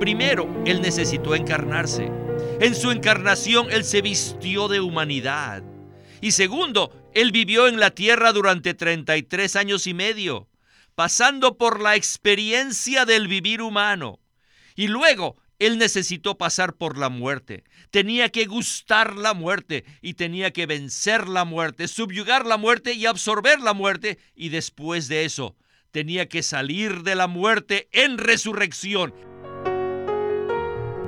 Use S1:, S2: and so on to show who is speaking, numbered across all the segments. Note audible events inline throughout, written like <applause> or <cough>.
S1: Primero, Él necesitó encarnarse. En su encarnación Él se vistió de humanidad. Y segundo, Él vivió en la tierra durante 33 años y medio, pasando por la experiencia del vivir humano. Y luego Él necesitó pasar por la muerte. Tenía que gustar la muerte y tenía que vencer la muerte, subyugar la muerte y absorber la muerte. Y después de eso, tenía que salir de la muerte en resurrección.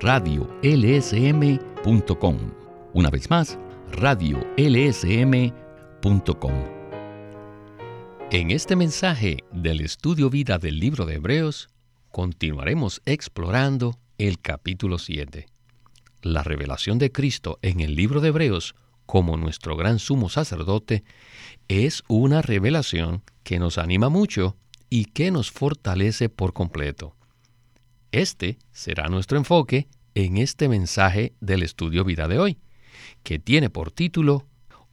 S2: radiolsm.com. Una vez más, radiolsm.com. En este mensaje del estudio vida del libro de Hebreos, continuaremos explorando el capítulo 7. La revelación de Cristo en el libro de Hebreos como nuestro gran sumo sacerdote es una revelación que nos anima mucho y que nos fortalece por completo. Este será nuestro enfoque en este mensaje del estudio vida de hoy, que tiene por título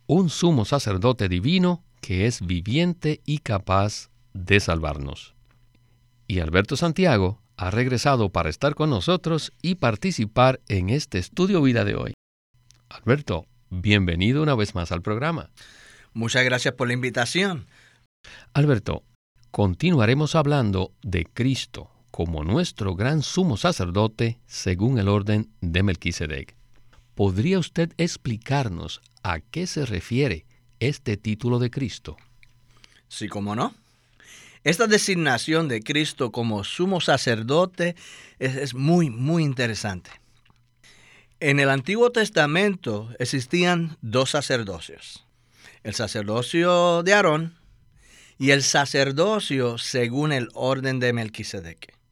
S2: Un sumo sacerdote divino que es viviente y capaz de salvarnos. Y Alberto Santiago ha regresado para estar con nosotros y participar en este estudio vida de hoy. Alberto, bienvenido una vez más al programa.
S3: Muchas gracias por la invitación.
S2: Alberto, continuaremos hablando de Cristo como nuestro gran sumo sacerdote según el orden de Melquisedec. ¿Podría usted explicarnos a qué se refiere este título de Cristo?
S3: Sí, cómo no. Esta designación de Cristo como sumo sacerdote es, muy, muy interesante. En el Antiguo Testamento existían dos sacerdocios. El sacerdocio de Aarón y el sacerdocio según el orden de Melquisedec.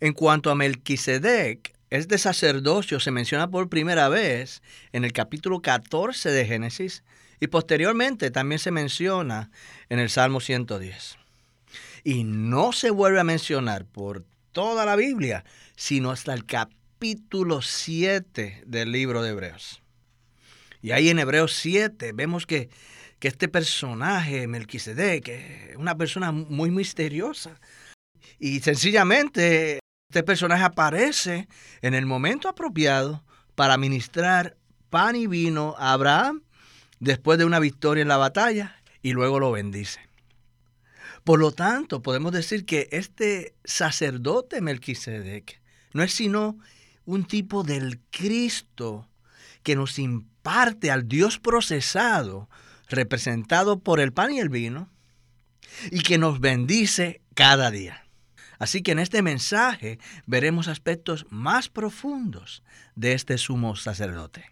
S3: En cuanto a Melquisedec, este sacerdocio se menciona por primera vez en el capítulo 14 de Génesis y posteriormente también se menciona en el Salmo 110. Y no se vuelve a mencionar por toda la Biblia, sino hasta el capítulo 7 del libro de Hebreos. Y ahí en Hebreos 7 vemos que, que este personaje, Melquisedec, es una persona muy misteriosa. Y sencillamente este personaje aparece en el momento apropiado para ministrar pan y vino a Abraham después de una victoria en la batalla y luego lo bendice. Por lo tanto, podemos decir que este sacerdote Melquisedec no es sino un tipo del Cristo que nos imparte al Dios procesado, representado por el pan y el vino, y que nos bendice cada día. Así que en este mensaje veremos aspectos más profundos de este sumo sacerdote.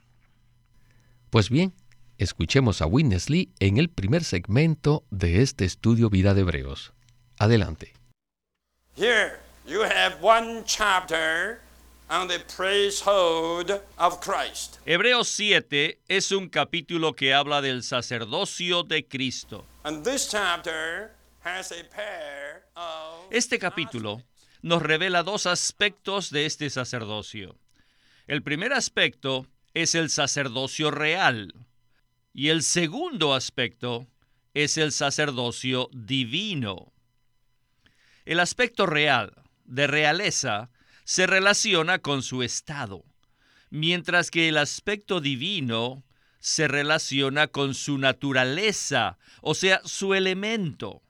S2: Pues bien, escuchemos a Witness Lee en el primer segmento de este estudio Vida de Hebreos. Adelante.
S4: Here you have one chapter on the priesthood of Christ.
S1: Hebreos 7 es un capítulo que habla del sacerdocio de Cristo.
S4: And this chapter
S1: este capítulo nos revela dos aspectos de este sacerdocio. El primer aspecto es el sacerdocio real y el segundo aspecto es el sacerdocio divino. El aspecto real, de realeza, se relaciona con su estado, mientras que el aspecto divino se relaciona con su naturaleza, o sea, su elemento.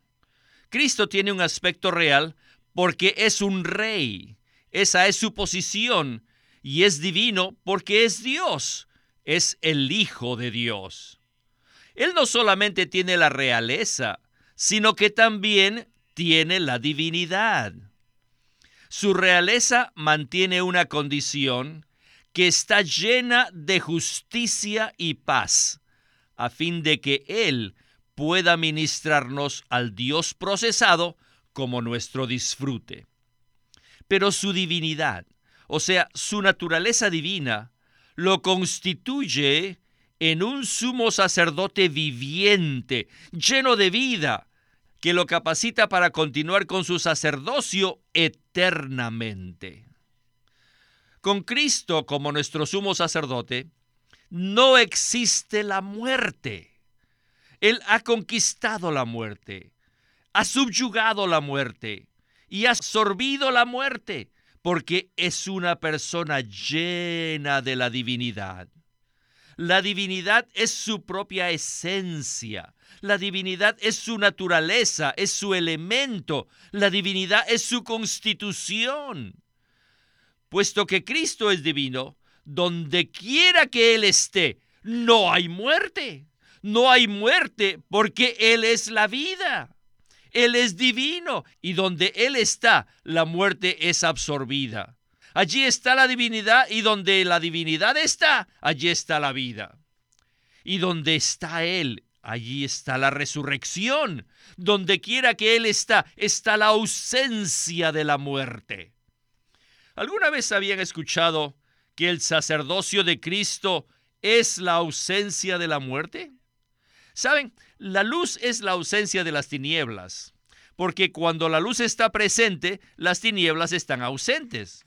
S1: Cristo tiene un aspecto real porque es un rey. Esa es su posición. Y es divino porque es Dios. Es el Hijo de Dios. Él no solamente tiene la realeza, sino que también tiene la divinidad. Su realeza mantiene una condición que está llena de justicia y paz, a fin de que Él pueda ministrarnos al Dios procesado como nuestro disfrute. Pero su divinidad, o sea, su naturaleza divina, lo constituye en un sumo sacerdote viviente, lleno de vida, que lo capacita para continuar con su sacerdocio eternamente. Con Cristo como nuestro sumo sacerdote, no existe la muerte. Él ha conquistado la muerte, ha subyugado la muerte y ha absorbido la muerte, porque es una persona llena de la divinidad. La divinidad es su propia esencia. La divinidad es su naturaleza, es su elemento. La divinidad es su constitución. Puesto que Cristo es divino, donde quiera que Él esté, no hay muerte. No hay muerte porque Él es la vida. Él es divino y donde Él está, la muerte es absorbida. Allí está la divinidad y donde la divinidad está, allí está la vida. Y donde está Él, allí está la resurrección. Donde quiera que Él está, está la ausencia de la muerte. ¿Alguna vez habían escuchado que el sacerdocio de Cristo es la ausencia de la muerte? Saben, la luz es la ausencia de las tinieblas, porque cuando la luz está presente, las tinieblas están ausentes.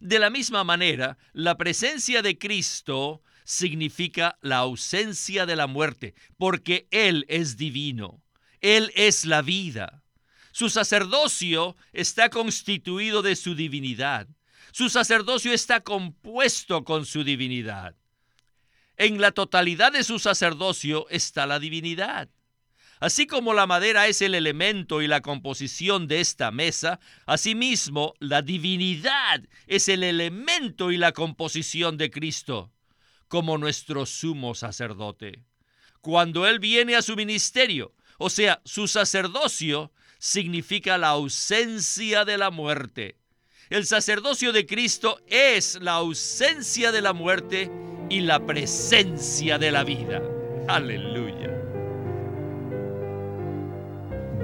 S1: De la misma manera, la presencia de Cristo significa la ausencia de la muerte, porque Él es divino, Él es la vida. Su sacerdocio está constituido de su divinidad. Su sacerdocio está compuesto con su divinidad. En la totalidad de su sacerdocio está la divinidad. Así como la madera es el elemento y la composición de esta mesa, asimismo la divinidad es el elemento y la composición de Cristo, como nuestro sumo sacerdote. Cuando Él viene a su ministerio, o sea, su sacerdocio, significa la ausencia de la muerte. El sacerdocio de Cristo es la ausencia de la muerte y la presencia de la vida. Aleluya.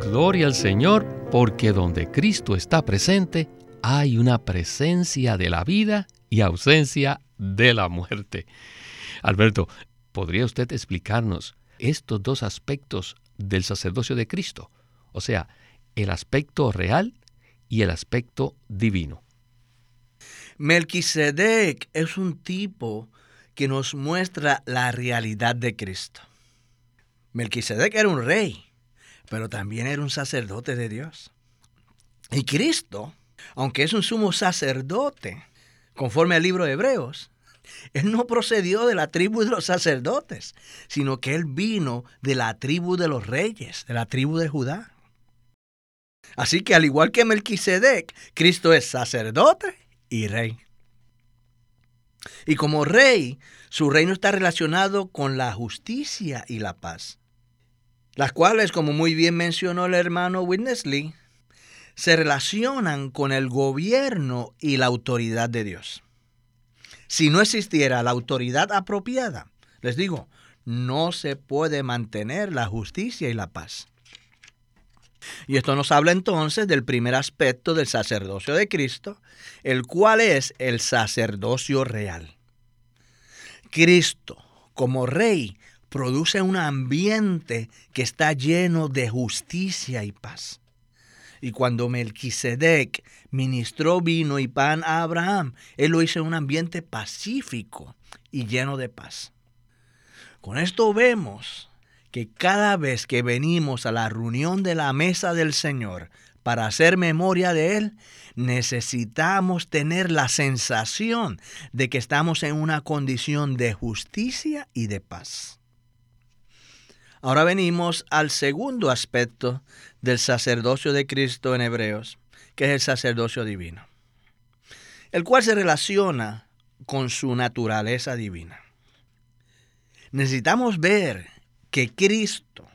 S2: Gloria al Señor, porque donde Cristo está presente, hay una presencia de la vida y ausencia de la muerte. Alberto, ¿podría usted explicarnos estos dos aspectos del sacerdocio de Cristo? O sea, el aspecto real y el aspecto divino.
S3: Melquisedec es un tipo que nos muestra la realidad de Cristo. Melquisedec era un rey, pero también era un sacerdote de Dios. Y Cristo, aunque es un sumo sacerdote, conforme al libro de Hebreos, él no procedió de la tribu de los sacerdotes, sino que él vino de la tribu de los reyes, de la tribu de Judá. Así que al igual que Melquisedec, Cristo es sacerdote y rey. Y como rey, su reino está relacionado con la justicia y la paz las cuales, como muy bien mencionó el hermano Lee, se relacionan con el gobierno y la autoridad de Dios. Si no existiera la autoridad apropiada, les digo, no se puede mantener la justicia y la paz. Y esto nos habla entonces del primer aspecto del sacerdocio de Cristo, el cual es el sacerdocio real. Cristo, como rey, produce un ambiente que está lleno de justicia y paz. Y cuando Melquisedec ministró vino y pan a Abraham, él lo hizo en un ambiente pacífico y lleno de paz. Con esto vemos que cada vez que venimos a la reunión de la mesa del Señor para hacer memoria de Él, necesitamos tener la sensación de que estamos en una condición de justicia y de paz. Ahora venimos al segundo aspecto del sacerdocio de Cristo en Hebreos, que es el sacerdocio divino, el cual se relaciona con su naturaleza divina. Necesitamos ver que Cristo,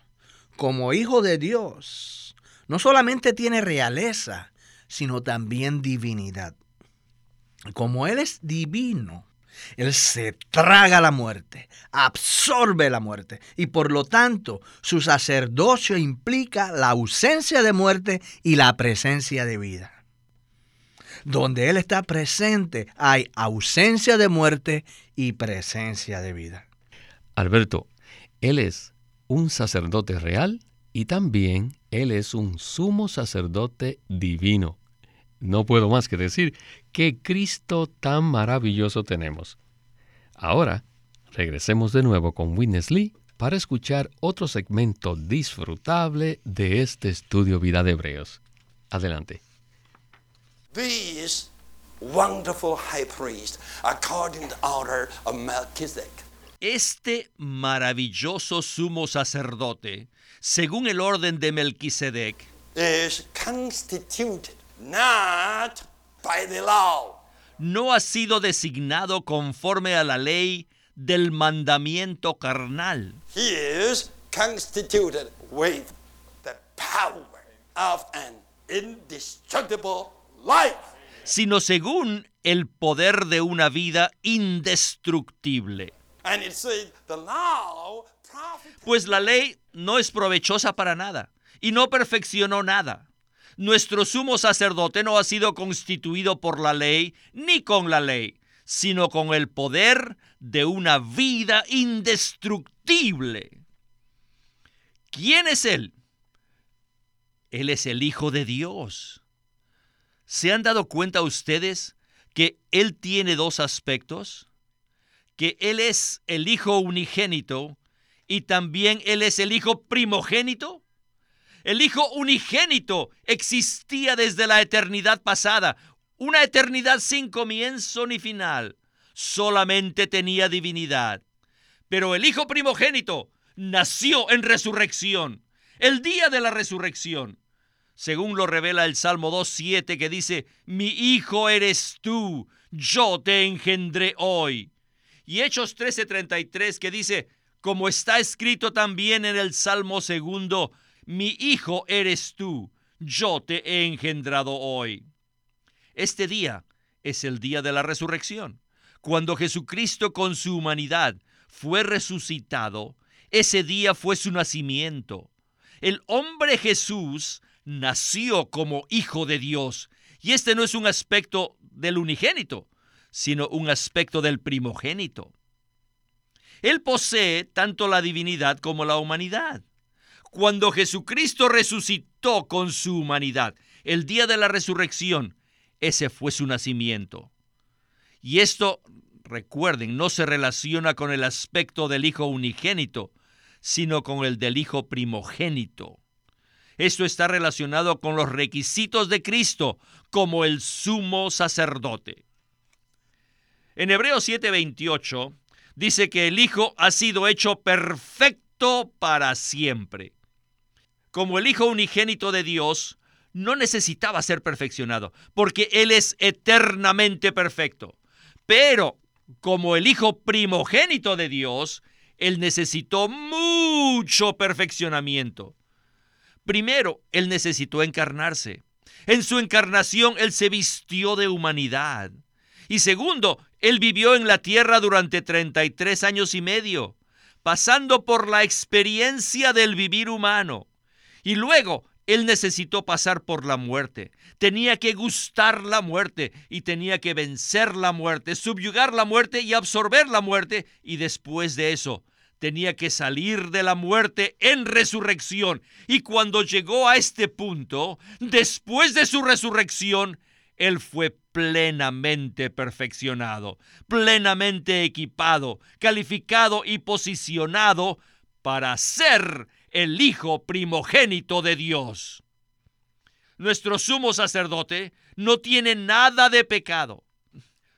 S3: como Hijo de Dios, no solamente tiene realeza, sino también divinidad. Como Él es divino, él se traga la muerte, absorbe la muerte y por lo tanto su sacerdocio implica la ausencia de muerte y la presencia de vida. Donde Él está presente hay ausencia de muerte y presencia de vida.
S2: Alberto, Él es un sacerdote real y también Él es un sumo sacerdote divino. No puedo más que decir qué Cristo tan maravilloso tenemos. Ahora, regresemos de nuevo con Witness Lee para escuchar otro segmento disfrutable de este estudio Vida de Hebreos. Adelante.
S4: This wonderful high priest, according to order of Melchizedek,
S1: Este maravilloso sumo sacerdote, según el orden de Melquisedec,
S4: is constituted not by the law,
S1: no ha sido designado conforme a la ley del mandamiento carnal,
S4: he is constituted with the power of an indestructible life.
S1: sino según el poder de una vida indestructible. Pues la ley no es provechosa para nada y no perfeccionó nada. Nuestro sumo sacerdote no ha sido constituido por la ley ni con la ley, sino con el poder de una vida indestructible. ¿Quién es Él? Él es el Hijo de Dios. ¿Se han dado cuenta ustedes que Él tiene dos aspectos? Que Él es el Hijo unigénito y también Él es el Hijo primogénito. El Hijo unigénito existía desde la eternidad pasada, una eternidad sin comienzo ni final. Solamente tenía divinidad. Pero el Hijo primogénito nació en resurrección, el día de la resurrección. Según lo revela el Salmo 2.7 que dice, mi Hijo eres tú, yo te engendré hoy. Y Hechos 13.33 que dice, como está escrito también en el Salmo segundo, mi Hijo eres tú, yo te he engendrado hoy. Este día es el día de la resurrección. Cuando Jesucristo con su humanidad fue resucitado, ese día fue su nacimiento. El hombre Jesús nació como hijo de Dios. Y este no es un aspecto del unigénito, sino un aspecto del primogénito. Él posee tanto la divinidad como la humanidad. Cuando Jesucristo resucitó con su humanidad, el día de la resurrección, ese fue su nacimiento. Y esto, recuerden, no se relaciona con el aspecto del Hijo unigénito, sino con el del Hijo primogénito. Esto está relacionado con los requisitos de Cristo como el sumo sacerdote. En Hebreos 7:28 dice que el Hijo ha sido hecho perfecto para siempre. Como el Hijo unigénito de Dios, no necesitaba ser perfeccionado, porque Él es eternamente perfecto. Pero como el Hijo primogénito de Dios, Él necesitó mucho perfeccionamiento. Primero, Él necesitó encarnarse. En su encarnación, Él se vistió de humanidad. Y segundo, Él vivió en la tierra durante 33 años y medio, pasando por la experiencia del vivir humano. Y luego, Él necesitó pasar por la muerte. Tenía que gustar la muerte y tenía que vencer la muerte, subyugar la muerte y absorber la muerte. Y después de eso, tenía que salir de la muerte en resurrección. Y cuando llegó a este punto, después de su resurrección, Él fue plenamente perfeccionado, plenamente equipado, calificado y posicionado para ser el Hijo primogénito de Dios. Nuestro sumo sacerdote no tiene nada de pecado.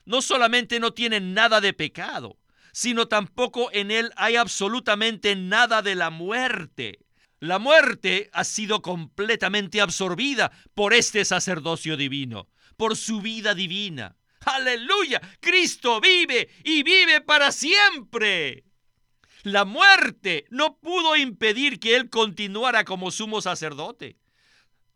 S1: No solamente no tiene nada de pecado, sino tampoco en él hay absolutamente nada de la muerte. La muerte ha sido completamente absorbida por este sacerdocio divino, por su vida divina. Aleluya, Cristo vive y vive para siempre. La muerte no pudo impedir que él continuara como sumo sacerdote.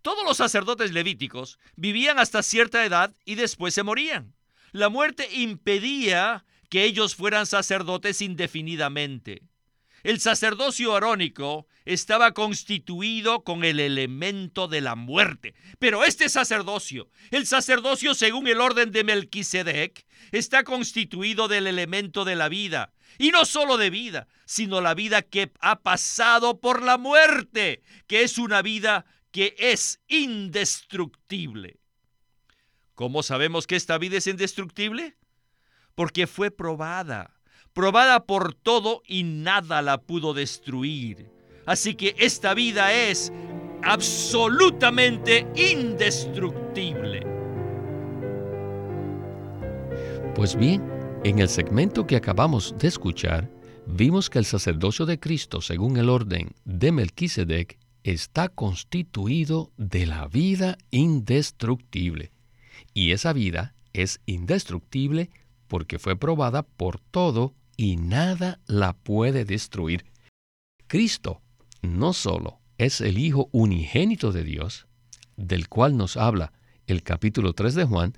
S1: Todos los sacerdotes levíticos vivían hasta cierta edad y después se morían. La muerte impedía que ellos fueran sacerdotes indefinidamente. El sacerdocio arónico estaba constituido con el elemento de la muerte. Pero este sacerdocio, el sacerdocio según el orden de Melquisedec, está constituido del elemento de la vida. Y no solo de vida, sino la vida que ha pasado por la muerte, que es una vida que es indestructible. ¿Cómo sabemos que esta vida es indestructible? Porque fue probada probada por todo y nada la pudo destruir. Así que esta vida es absolutamente indestructible.
S2: Pues bien, en el segmento que acabamos de escuchar, vimos que el sacerdocio de Cristo, según el orden de Melquisedec, está constituido de la vida indestructible. Y esa vida es indestructible porque fue probada por todo y nada la puede destruir. Cristo no solo es el Hijo unigénito de Dios, del cual nos habla el capítulo 3 de Juan,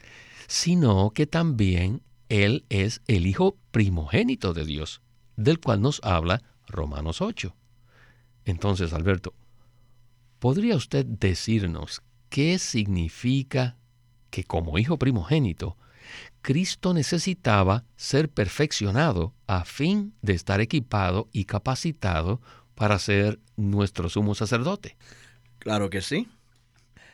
S2: sino que también Él es el Hijo primogénito de Dios, del cual nos habla Romanos 8. Entonces, Alberto, ¿podría usted decirnos qué significa que como Hijo primogénito, Cristo necesitaba ser perfeccionado a fin de estar equipado y capacitado para ser nuestro sumo sacerdote.
S3: Claro que sí.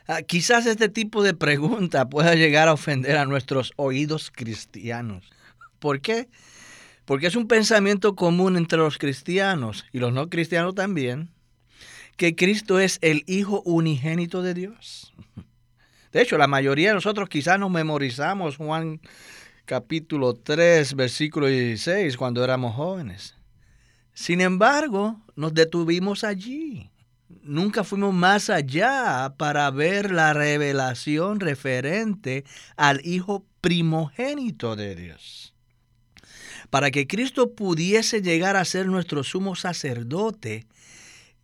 S3: Ah, quizás este tipo de pregunta pueda llegar a ofender a nuestros oídos cristianos. ¿Por qué? Porque es un pensamiento común entre los cristianos y los no cristianos también, que Cristo es el Hijo unigénito de Dios. De hecho, la mayoría de nosotros quizás nos memorizamos Juan capítulo 3, versículo 16, cuando éramos jóvenes. Sin embargo, nos detuvimos allí. Nunca fuimos más allá para ver la revelación referente al Hijo primogénito de Dios. Para que Cristo pudiese llegar a ser nuestro sumo sacerdote,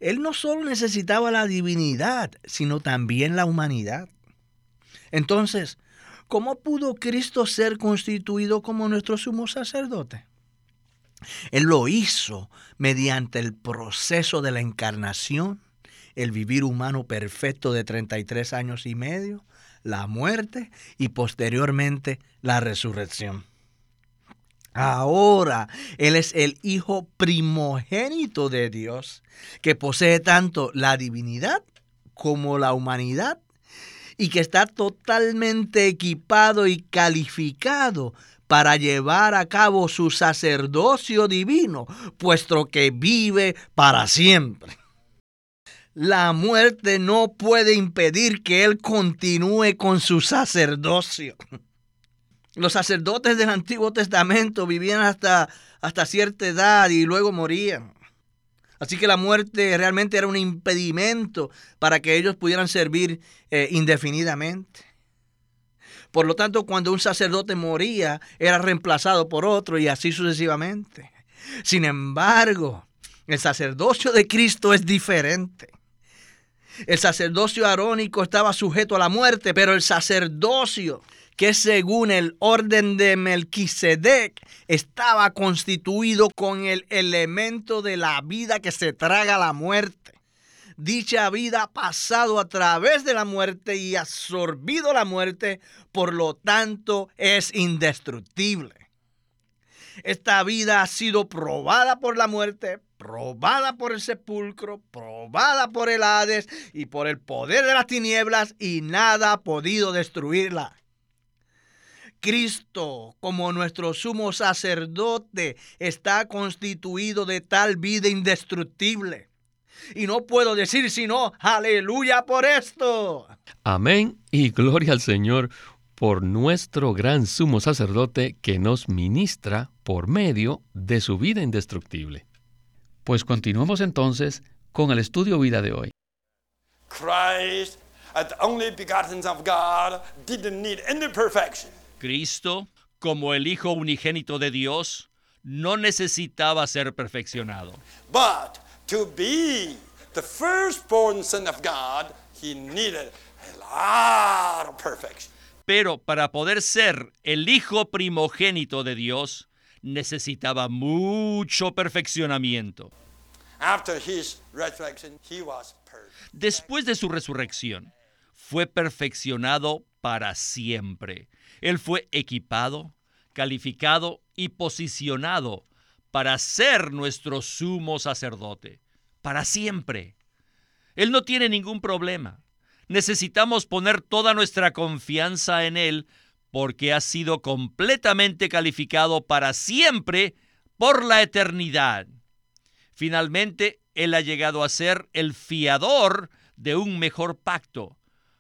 S3: Él no solo necesitaba la divinidad, sino también la humanidad. Entonces, ¿cómo pudo Cristo ser constituido como nuestro sumo sacerdote? Él lo hizo mediante el proceso de la encarnación, el vivir humano perfecto de 33 años y medio, la muerte y posteriormente la resurrección. Ahora Él es el Hijo primogénito de Dios, que posee tanto la divinidad como la humanidad y que está totalmente equipado y calificado para llevar a cabo su sacerdocio divino, puesto que vive para siempre. La muerte no puede impedir que Él continúe con su sacerdocio. Los sacerdotes del Antiguo Testamento vivían hasta, hasta cierta edad y luego morían. Así que la muerte realmente era un impedimento para que ellos pudieran servir eh, indefinidamente. Por lo tanto, cuando un sacerdote moría, era reemplazado por otro y así sucesivamente. Sin embargo, el sacerdocio de Cristo es diferente. El sacerdocio arónico estaba sujeto a la muerte, pero el sacerdocio que según el orden de Melquisedec estaba constituido con el elemento de la vida que se traga la muerte. Dicha vida ha pasado a través de la muerte y absorbido la muerte, por lo tanto es indestructible. Esta vida ha sido probada por la muerte, probada por el sepulcro, probada por el Hades y por el poder de las tinieblas y nada ha podido destruirla. Cristo, como nuestro sumo sacerdote, está constituido de tal vida indestructible. Y no puedo decir sino, aleluya por esto.
S2: Amén y gloria al Señor por nuestro gran sumo sacerdote que nos ministra por medio de su vida indestructible. Pues continuamos entonces con el estudio vida de hoy.
S4: Christ, the only begotten of God, didn't need any perfection.
S1: Cristo, como el Hijo unigénito de Dios, no necesitaba ser perfeccionado.
S4: But to be the firstborn son of God, he needed a lot of perfection.
S1: Pero para poder ser el Hijo primogénito de Dios, necesitaba mucho perfeccionamiento. Después de su resurrección, fue perfeccionado para siempre. Él fue equipado, calificado y posicionado para ser nuestro sumo sacerdote, para siempre. Él no tiene ningún problema. Necesitamos poner toda nuestra confianza en Él porque ha sido completamente calificado para siempre por la eternidad. Finalmente, Él ha llegado a ser el fiador de un mejor pacto,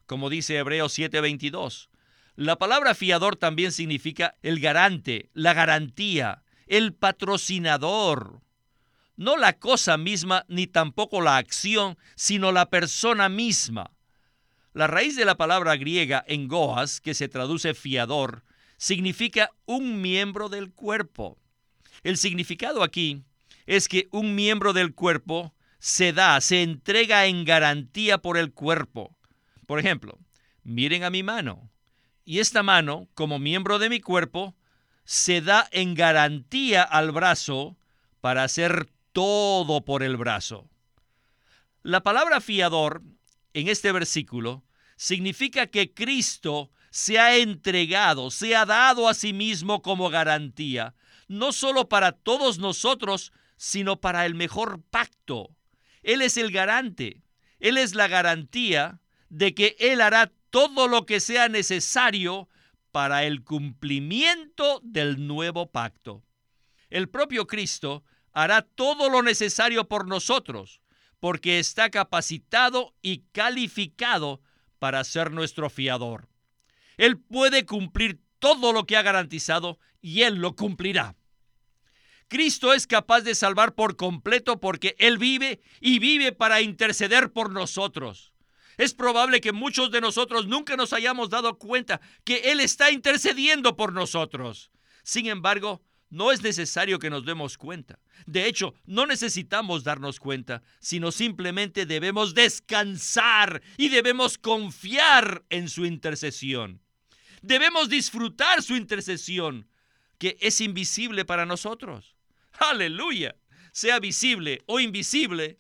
S1: como dice Hebreos 7:22. La palabra fiador también significa el garante, la garantía, el patrocinador. No la cosa misma ni tampoco la acción, sino la persona misma. La raíz de la palabra griega en goas, que se traduce fiador, significa un miembro del cuerpo. El significado aquí es que un miembro del cuerpo se da, se entrega en garantía por el cuerpo. Por ejemplo, miren a mi mano. Y esta mano, como miembro de mi cuerpo, se da en garantía al brazo para hacer todo por el brazo. La palabra fiador en este versículo significa que Cristo se ha entregado, se ha dado a sí mismo como garantía, no solo para todos nosotros, sino para el mejor pacto. Él es el garante, Él es la garantía de que Él hará todo lo que sea necesario para el cumplimiento del nuevo pacto. El propio Cristo hará todo lo necesario por nosotros, porque está capacitado y calificado para ser nuestro fiador. Él puede cumplir todo lo que ha garantizado y Él lo cumplirá. Cristo es capaz de salvar por completo porque Él vive y vive para interceder por nosotros. Es probable que muchos de nosotros nunca nos hayamos dado cuenta que Él está intercediendo por nosotros. Sin embargo, no es necesario que nos demos cuenta. De hecho, no necesitamos darnos cuenta, sino simplemente debemos descansar y debemos confiar en su intercesión. Debemos disfrutar su intercesión, que es invisible para nosotros. Aleluya. Sea visible o invisible,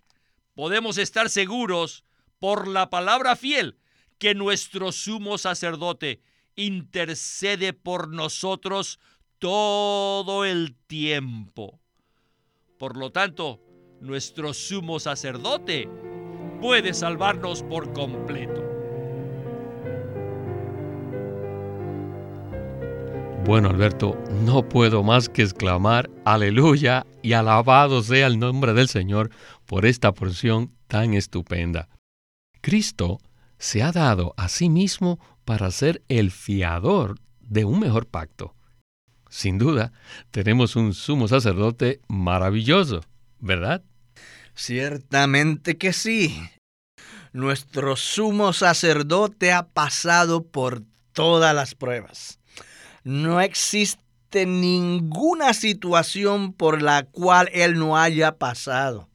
S1: podemos estar seguros por la palabra fiel que nuestro sumo sacerdote intercede por nosotros todo el tiempo. Por lo tanto, nuestro sumo sacerdote puede salvarnos por completo.
S2: Bueno, Alberto, no puedo más que exclamar aleluya y alabado sea el nombre del Señor por esta porción tan estupenda. Cristo se ha dado a sí mismo para ser el fiador de un mejor pacto. Sin duda, tenemos un sumo sacerdote maravilloso, ¿verdad?
S3: Ciertamente que sí. Nuestro sumo sacerdote ha pasado por todas las pruebas. No existe ninguna situación por la cual Él no haya pasado.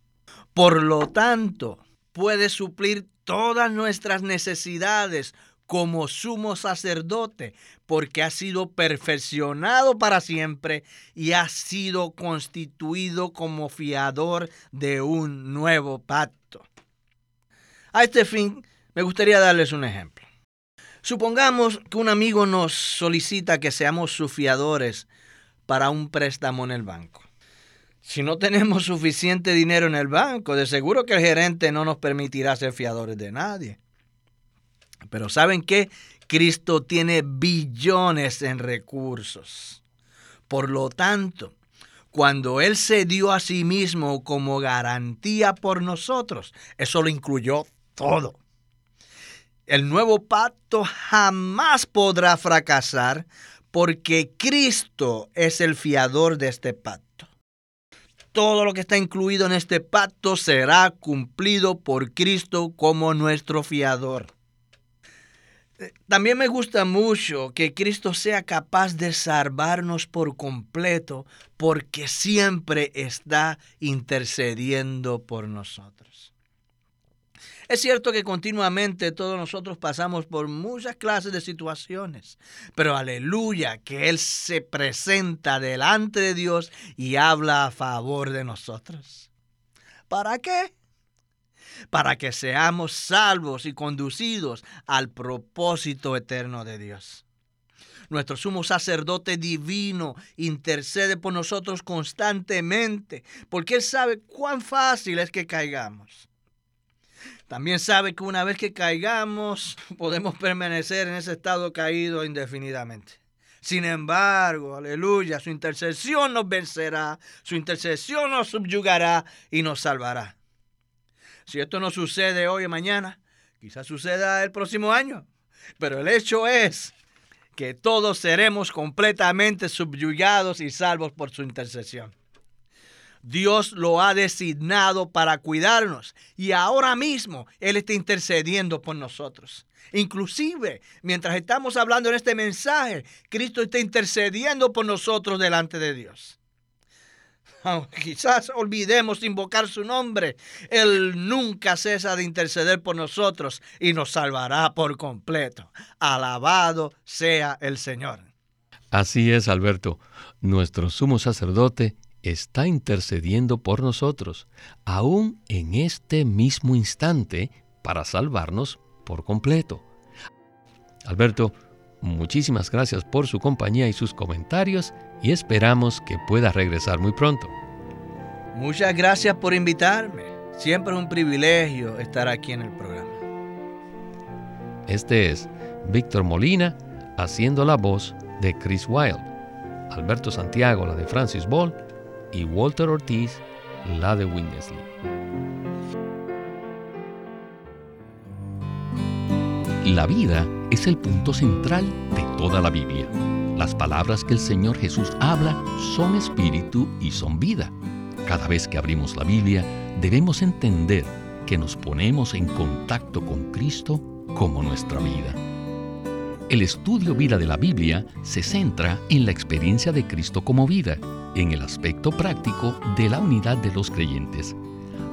S3: Por lo tanto, puede suplir todas nuestras necesidades como sumo sacerdote, porque ha sido perfeccionado para siempre y ha sido constituido como fiador de un nuevo pacto. A este fin, me gustaría darles un ejemplo. Supongamos que un amigo nos solicita que seamos sus fiadores para un préstamo en el banco. Si no tenemos suficiente dinero en el banco, de seguro que el gerente no nos permitirá ser fiadores de nadie. Pero ¿saben qué? Cristo tiene billones en recursos. Por lo tanto, cuando Él se dio a sí mismo como garantía por nosotros, eso lo incluyó todo. El nuevo pacto jamás podrá fracasar porque Cristo es el fiador de este pacto todo lo que está incluido en este pacto será cumplido por Cristo como nuestro fiador. También me gusta mucho que Cristo sea capaz de salvarnos por completo porque siempre está intercediendo por nosotros. Es cierto que continuamente todos nosotros pasamos por muchas clases de situaciones, pero aleluya que Él se presenta delante de Dios y habla a favor de nosotros. ¿Para qué? Para que seamos salvos y conducidos al propósito eterno de Dios. Nuestro sumo sacerdote divino intercede por nosotros constantemente, porque Él sabe cuán fácil es que caigamos. También sabe que una vez que caigamos, podemos permanecer en ese estado caído indefinidamente. Sin embargo, aleluya, su intercesión nos vencerá, su intercesión nos subyugará y nos salvará. Si esto no sucede hoy o mañana, quizás suceda el próximo año. Pero el hecho es que todos seremos completamente subyugados y salvos por su intercesión. Dios lo ha designado para cuidarnos y ahora mismo Él está intercediendo por nosotros. Inclusive, mientras estamos hablando en este mensaje, Cristo está intercediendo por nosotros delante de Dios. <laughs> quizás olvidemos invocar su nombre, Él nunca cesa de interceder por nosotros y nos salvará por completo. Alabado sea el Señor.
S5: Así es, Alberto. Nuestro sumo sacerdote está intercediendo por nosotros, aún en este mismo instante, para salvarnos por completo. Alberto, muchísimas gracias por su compañía y sus comentarios y esperamos que pueda regresar muy pronto.
S3: Muchas gracias por invitarme. Siempre es un privilegio estar aquí en el programa.
S5: Este es Víctor Molina haciendo la voz de Chris Wilde, Alberto Santiago la de Francis Ball y Walter Ortiz la de Winnesley. La vida es el punto central de toda la Biblia. Las palabras que el Señor Jesús habla son espíritu y son vida. Cada vez que abrimos la Biblia, debemos entender que nos ponemos en contacto con Cristo como nuestra vida. El estudio vida de la Biblia se centra en la experiencia de Cristo como vida, en el aspecto práctico de la unidad de los creyentes.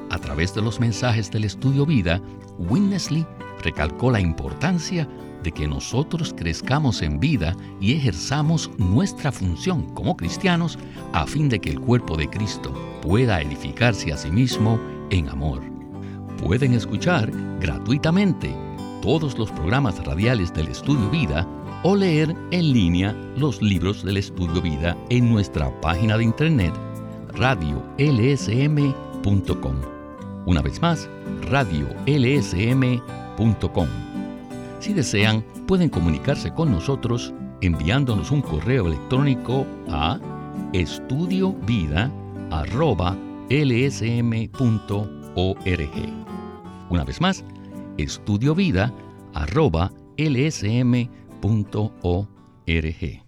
S5: A través de los mensajes del estudio vida, Winnesley recalcó la importancia de que nosotros crezcamos en vida y ejerzamos nuestra función como cristianos a fin de que el cuerpo de Cristo pueda edificarse a sí mismo en amor. Pueden escuchar gratuitamente todos los programas radiales del Estudio Vida o leer en línea los libros del Estudio Vida en nuestra página de internet radiolsm.com. Una vez más, radiolsm.com. Si desean, pueden comunicarse con nosotros enviándonos un correo electrónico a estudiovida.lsm.org. Una vez más, estudiovida.lsm.org.